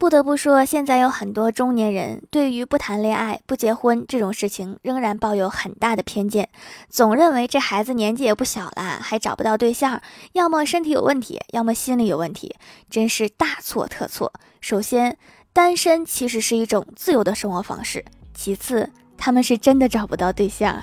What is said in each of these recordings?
不得不说，现在有很多中年人对于不谈恋爱、不结婚这种事情，仍然抱有很大的偏见，总认为这孩子年纪也不小了，还找不到对象，要么身体有问题，要么心理有问题，真是大错特错。首先，单身其实是一种自由的生活方式；其次，他们是真的找不到对象。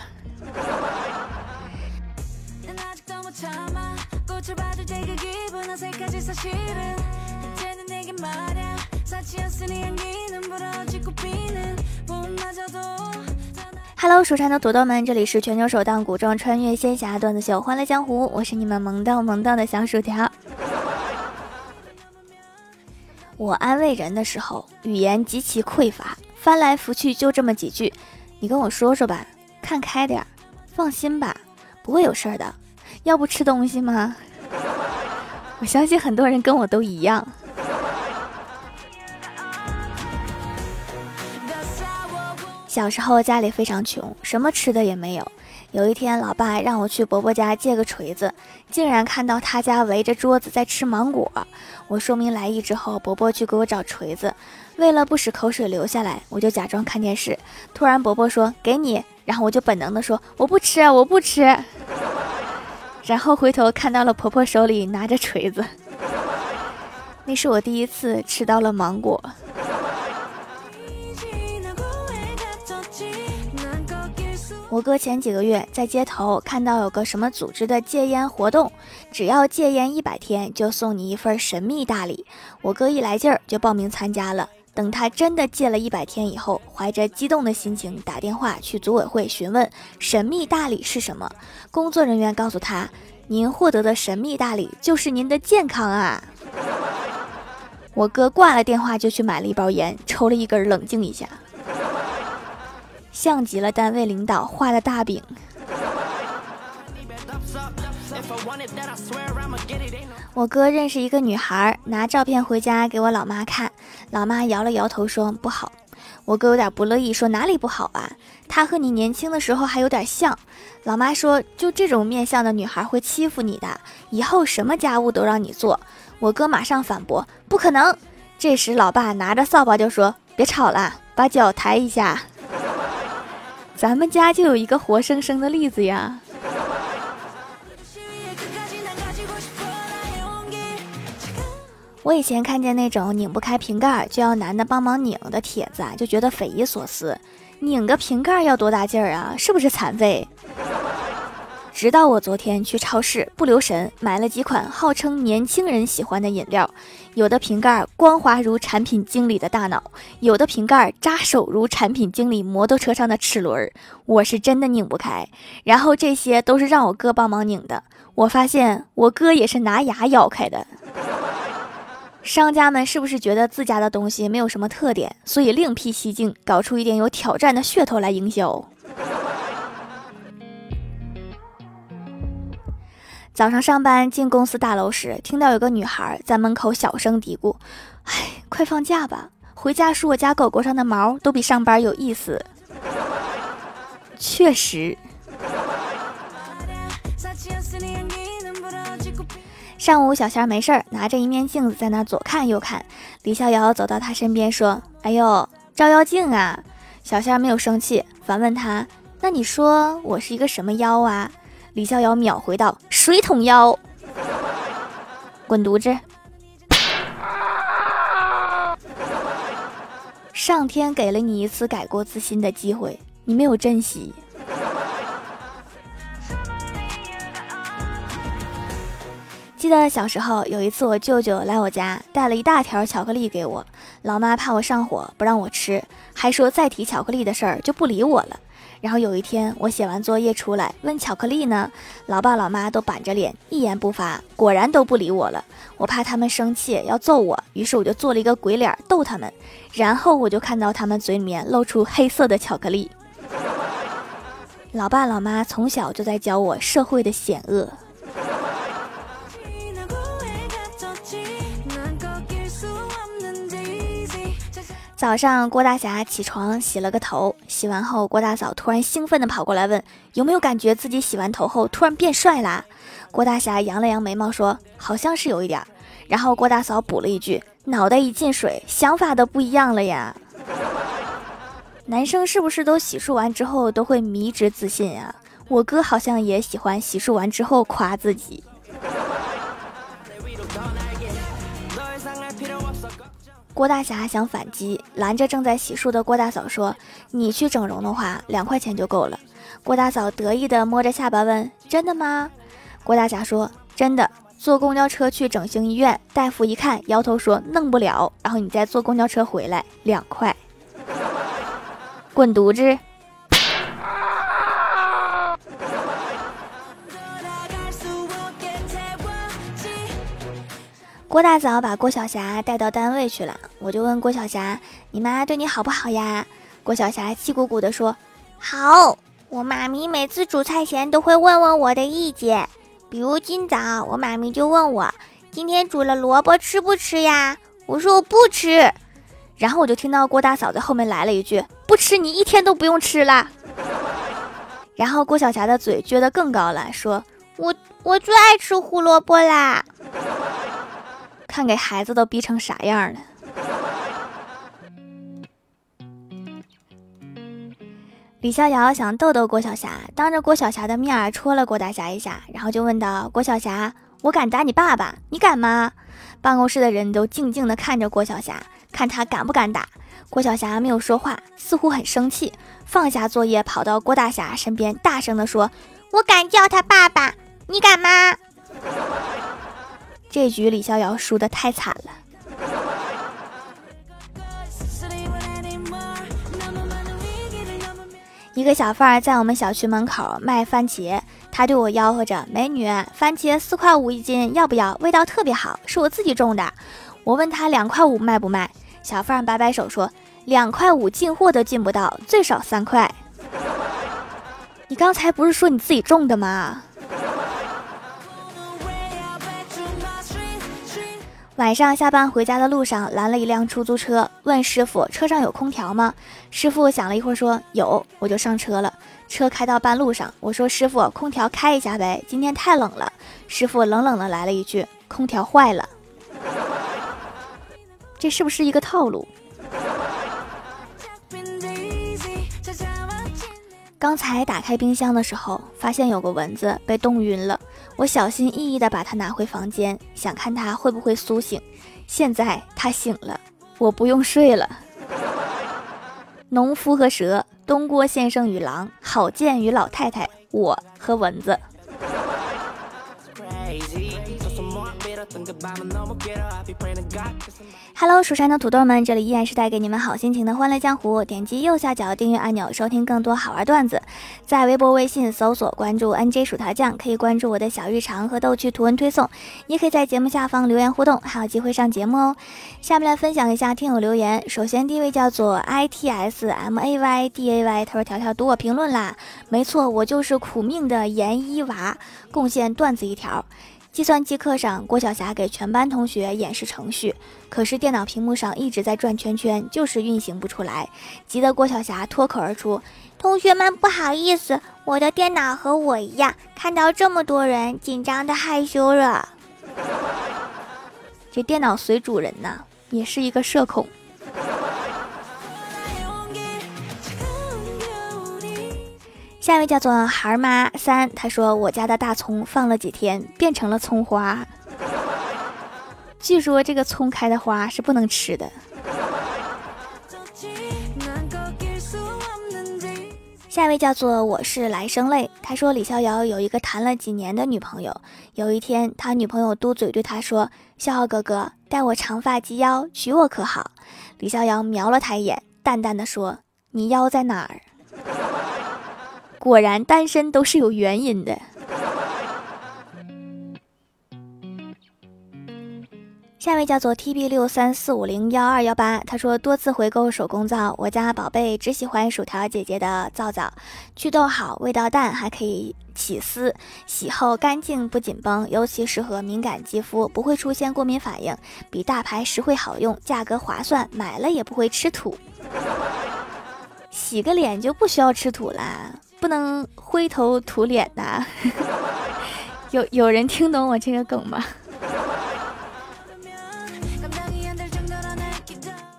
Hello，蜀山的土豆们，这里是全球首档古装穿越仙侠段子秀《欢乐江湖》，我是你们萌到萌到的小薯条。我安慰人的时候，语言极其匮乏，翻来覆去就这么几句。你跟我说说吧，看开点，放心吧，不会有事儿的。要不吃东西吗？我相信很多人跟我都一样。小时候家里非常穷，什么吃的也没有。有一天，老爸让我去伯伯家借个锤子，竟然看到他家围着桌子在吃芒果。我说明来意之后，伯伯去给我找锤子。为了不使口水流下来，我就假装看电视。突然，伯伯说：“给你。”然后我就本能的说：“我不吃，我不吃。”然后回头看到了婆婆手里拿着锤子，那是我第一次吃到了芒果。我哥前几个月在街头看到有个什么组织的戒烟活动，只要戒烟一百天就送你一份神秘大礼。我哥一来劲儿就报名参加了。等他真的戒了一百天以后，怀着激动的心情打电话去组委会询问神秘大礼是什么。工作人员告诉他，您获得的神秘大礼就是您的健康啊！我哥挂了电话就去买了一包烟，抽了一根，冷静一下。像极了单位领导画的大饼。我哥认识一个女孩，拿照片回家给我老妈看，老妈摇了摇头说不好。我哥有点不乐意，说哪里不好啊？她和你年轻的时候还有点像。老妈说就这种面相的女孩会欺负你的，以后什么家务都让你做。我哥马上反驳不可能。这时老爸拿着扫把就说别吵了，把脚抬一下。咱们家就有一个活生生的例子呀！我以前看见那种拧不开瓶盖就要男的帮忙拧的帖子啊，就觉得匪夷所思。拧个瓶盖要多大劲儿啊？是不是残废？直到我昨天去超市不留神买了几款号称年轻人喜欢的饮料，有的瓶盖光滑如产品经理的大脑，有的瓶盖扎手如产品经理摩托车上的齿轮，我是真的拧不开。然后这些都是让我哥帮忙拧的，我发现我哥也是拿牙咬开的。商家们是不是觉得自家的东西没有什么特点，所以另辟蹊径，搞出一点有挑战的噱头来营销？早上上班进公司大楼时，听到有个女孩在门口小声嘀咕：“哎，快放假吧，回家梳我家狗狗上的毛都比上班有意思。”确实。上午小仙儿没事儿，拿着一面镜子在那左看右看。李逍遥走到他身边说：“哎呦，照妖镜啊！”小仙儿没有生气，反问他：“那你说我是一个什么妖啊？”李逍遥秒回道：“水桶腰，滚犊子！上天给了你一次改过自新的机会，你没有珍惜。”记得小时候有一次，我舅舅来我家，带了一大条巧克力给我。老妈怕我上火，不让我吃，还说再提巧克力的事儿就不理我了。然后有一天，我写完作业出来问巧克力呢，老爸老妈都板着脸一言不发，果然都不理我了。我怕他们生气要揍我，于是我就做了一个鬼脸逗他们。然后我就看到他们嘴里面露出黑色的巧克力。老爸老妈从小就在教我社会的险恶。早上，郭大侠起床洗了个头，洗完后，郭大嫂突然兴奋地跑过来问：“有没有感觉自己洗完头后突然变帅啦？”郭大侠扬了扬眉毛说：“好像是有一点。”然后郭大嫂补了一句：“脑袋一进水，想法都不一样了呀。”男生是不是都洗漱完之后都会迷之自信啊？我哥好像也喜欢洗漱完之后夸自己。郭大侠想反击，拦着正在洗漱的郭大嫂说：“你去整容的话，两块钱就够了。”郭大嫂得意地摸着下巴问：“真的吗？”郭大侠说：“真的。坐公交车去整形医院，大夫一看，摇头说弄不了。然后你再坐公交车回来，两块。滚犊子！”郭大嫂把郭晓霞带到单位去了，我就问郭晓霞：“你妈对你好不好呀？”郭晓霞气鼓鼓地说：“好，我妈咪每次煮菜前都会问问我的意见，比如今早我妈咪就问我今天煮了萝卜吃不吃呀？我说我不吃，然后我就听到郭大嫂在后面来了一句：“不吃你一天都不用吃了。”然后郭晓霞的嘴撅得更高了，说：“我我最爱吃胡萝卜啦。”看给孩子都逼成啥样了！李逍遥想逗逗郭晓霞，当着郭晓霞的面戳了郭大侠一下，然后就问道：“郭晓霞，我敢打你爸爸，你敢吗？”办公室的人都静静的看着郭晓霞，看他敢不敢打。郭晓霞没有说话，似乎很生气，放下作业，跑到郭大侠身边，大声的说：“我敢叫他爸爸，你敢吗？”这局李逍遥输的太惨了。一个小贩在我们小区门口卖番茄，他对我吆喝着：“美女，番茄四块五一斤，要不要？味道特别好，是我自己种的。”我问他两块五卖不卖？小贩摆摆手说：“两块五进货都进不到，最少三块。”你刚才不是说你自己种的吗？晚上下班回家的路上，拦了一辆出租车，问师傅：“车上有空调吗？”师傅想了一会儿说：“有。”我就上车了。车开到半路上，我说：“师傅，空调开一下呗，今天太冷了。”师傅冷冷的来了一句：“空调坏了。”这是不是一个套路？刚才打开冰箱的时候，发现有个蚊子被冻晕了。我小心翼翼地把它拿回房间，想看它会不会苏醒。现在它醒了，我不用睡了。农夫和蛇，东郭先生与狼，郝建与老太太，我和蚊子。Hello，蜀山的土豆们，这里依然是带给你们好心情的欢乐江湖。点击右下角订阅按钮，收听更多好玩段子。在微博、微信搜索关注 NJ 薯条酱，可以关注我的小日常和逗趣图文推送。也可以在节目下方留言互动，还有机会上节目哦。下面来分享一下听友留言。首先第一位叫做 ITSMAYDAY，他说：“条条读我评论啦，没错，我就是苦命的研一娃，贡献段子一条。”计算机课上，郭晓霞给全班同学演示程序，可是电脑屏幕上一直在转圈圈，就是运行不出来。急得郭晓霞脱口而出：“同学们，不好意思，我的电脑和我一样，看到这么多人，紧张的害羞了。”这电脑随主人呐，也是一个社恐。下一位叫做孩儿妈三，他说我家的大葱放了几天变成了葱花，据说这个葱开的花是不能吃的。下一位叫做我是来生泪，他说李逍遥有一个谈了几年的女朋友，有一天他女朋友嘟嘴对他说：“逍遥哥哥，待我长发及腰，娶我可好？”李逍遥瞄了他一眼，淡淡的说：“你腰在哪儿？”果然单身都是有原因的。下一位叫做 T B 六三四五零幺二幺八，他说多次回购手工皂，我家宝贝只喜欢薯条姐姐的皂皂，祛痘好，味道淡，还可以起丝，洗后干净不紧绷，尤其适合敏感肌肤，不会出现过敏反应，比大牌实惠好用，价格划算，买了也不会吃土。洗个脸就不需要吃土啦。不能灰头土脸的。有有人听懂我这个梗吗？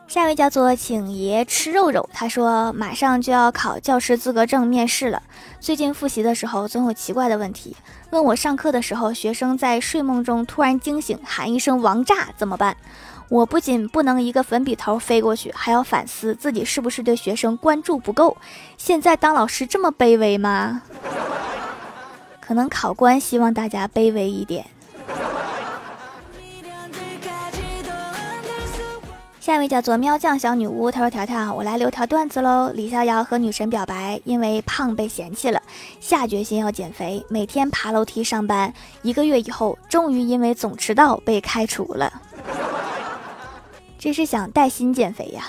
下一位叫做请爷吃肉肉，他说马上就要考教师资格证面试了。最近复习的时候总有奇怪的问题，问我上课的时候学生在睡梦中突然惊醒，喊一声王炸怎么办？我不仅不能一个粉笔头飞过去，还要反思自己是不是对学生关注不够。现在当老师这么卑微吗？可能考官希望大家卑微一点。下一位叫做喵酱小女巫，她说：“条条，我来留条段子喽。李逍遥和女神表白，因为胖被嫌弃了，下决心要减肥，每天爬楼梯上班。一个月以后，终于因为总迟到被开除了。这是想带薪减肥呀。”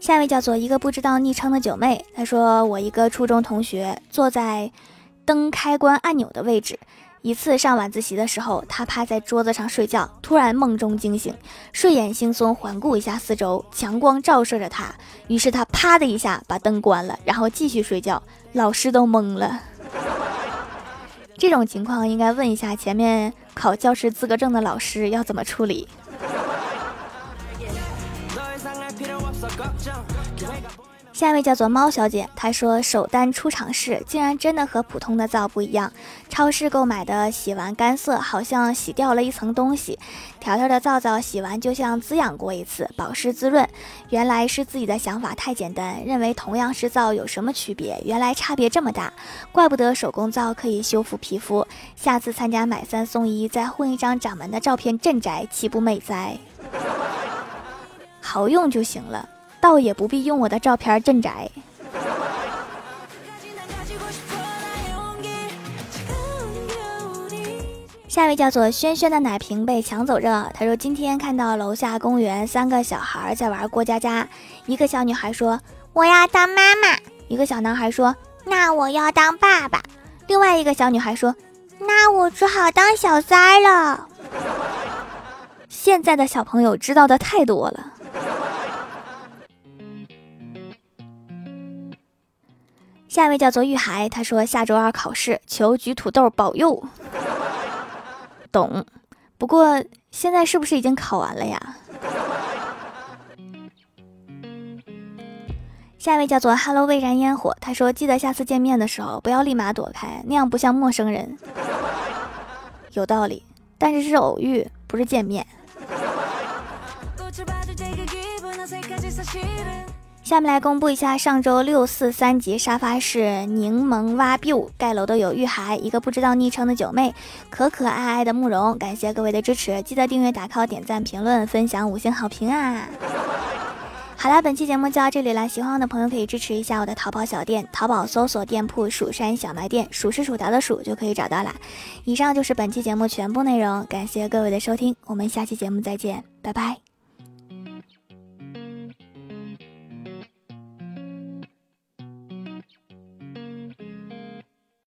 下一位叫做一个不知道昵称的九妹，她说：“我一个初中同学坐在灯开关按钮的位置。”一次上晚自习的时候，他趴在桌子上睡觉，突然梦中惊醒，睡眼惺忪环顾一下四周，强光照射着他，于是他啪的一下把灯关了，然后继续睡觉。老师都懵了。这种情况应该问一下前面考教师资格证的老师要怎么处理。下一位叫做猫小姐，她说首单出厂试竟然真的和普通的皂不一样。超市购买的洗完干涩，好像洗掉了一层东西。条条的皂皂洗完就像滋养过一次，保湿滋润。原来是自己的想法太简单，认为同样是皂有什么区别？原来差别这么大，怪不得手工皂可以修复皮肤。下次参加买三送一，再混一张掌门的照片镇宅，岂不美哉？好用就行了。倒也不必用我的照片镇宅。下一位叫做轩轩的奶瓶被抢走热，他说今天看到楼下公园三个小孩在玩过家家，一个小女孩说我要当妈妈，一个小男孩说那我要当爸爸，另外一个小女孩说那我只好当小三了。现在的小朋友知道的太多了。下一位叫做玉海，他说下周二考试，求举土豆保佑。懂，不过现在是不是已经考完了呀？下一位叫做 Hello 未燃烟火，他说记得下次见面的时候不要立马躲开，那样不像陌生人。有道理，但是是偶遇，不是见面。下面来公布一下上周六四三级沙发是柠檬蛙 biu 盖楼的有玉海，一个不知道昵称的九妹，可可爱爱的慕容，感谢各位的支持，记得订阅、打 call、点赞、评论、分享、五星好评啊！好啦，本期节目就到这里了，喜欢我的朋友可以支持一下我的淘宝小店，淘宝搜索店铺“蜀山小卖店”，数是薯条的数就可以找到啦。以上就是本期节目全部内容，感谢各位的收听，我们下期节目再见，拜拜。